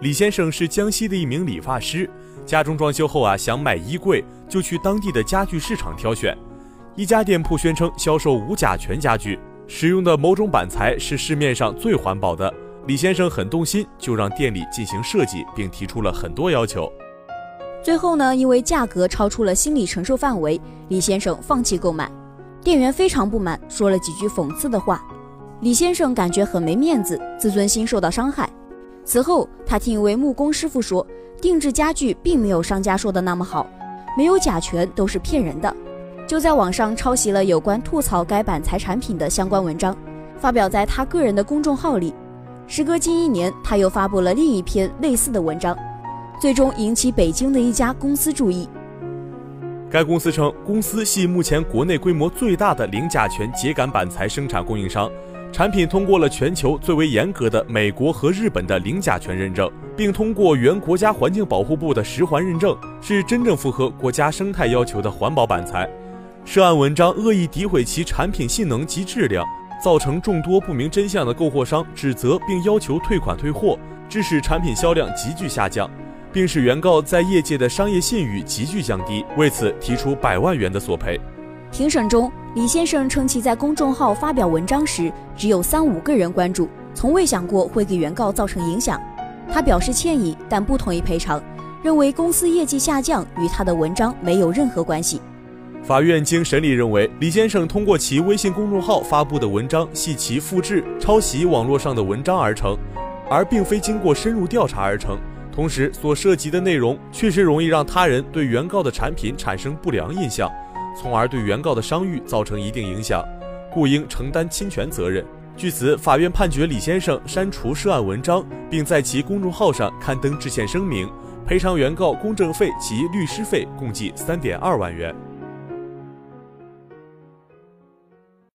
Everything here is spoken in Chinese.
李先生是江西的一名理发师，家中装修后啊，想买衣柜，就去当地的家具市场挑选。一家店铺宣称销售无甲醛家具，使用的某种板材是市面上最环保的。李先生很动心，就让店里进行设计，并提出了很多要求。最后呢，因为价格超出了心理承受范围，李先生放弃购买。店员非常不满，说了几句讽刺的话。李先生感觉很没面子，自尊心受到伤害。此后，他听一位木工师傅说，定制家具并没有商家说的那么好，没有甲醛都是骗人的，就在网上抄袭了有关吐槽该板材产品的相关文章，发表在他个人的公众号里。时隔近一年，他又发布了另一篇类似的文章，最终引起北京的一家公司注意。该公司称，公司系目前国内规模最大的零甲醛秸秆板材生产供应商。产品通过了全球最为严格的美国和日本的零甲醛认证，并通过原国家环境保护部的十环认证，是真正符合国家生态要求的环保板材。涉案文章恶意诋毁其产品性能及质量，造成众多不明真相的购货商指责并要求退款退货，致使产品销量急剧下降，并使原告在业界的商业信誉急剧降低，为此提出百万元的索赔。庭审中，李先生称其在公众号发表文章时只有三五个人关注，从未想过会给原告造成影响。他表示歉意，但不同意赔偿，认为公司业绩下降与他的文章没有任何关系。法院经审理认为，李先生通过其微信公众号发布的文章系其复制、抄袭网络上的文章而成，而并非经过深入调查而成。同时，所涉及的内容确实容易让他人对原告的产品产生不良印象。从而对原告的商誉造成一定影响，故应承担侵权责任。据此，法院判决李先生删除涉案文章，并在其公众号上刊登致歉声明，赔偿原告公证费及律师费共计三点二万元。